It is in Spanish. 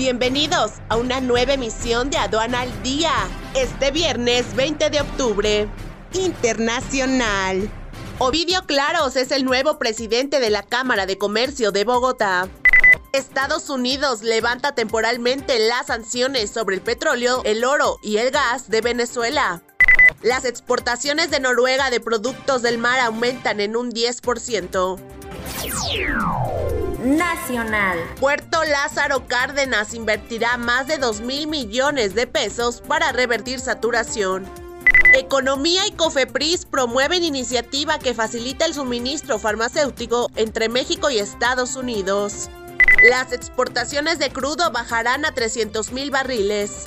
Bienvenidos a una nueva emisión de Aduana al Día. Este viernes 20 de octubre. Internacional. Ovidio Claros es el nuevo presidente de la Cámara de Comercio de Bogotá. Estados Unidos levanta temporalmente las sanciones sobre el petróleo, el oro y el gas de Venezuela. Las exportaciones de Noruega de productos del mar aumentan en un 10%. Nacional. Puerto Lázaro Cárdenas invertirá más de 2 mil millones de pesos para revertir saturación. Economía y Cofepris promueven iniciativa que facilita el suministro farmacéutico entre México y Estados Unidos. Las exportaciones de crudo bajarán a 300 mil barriles.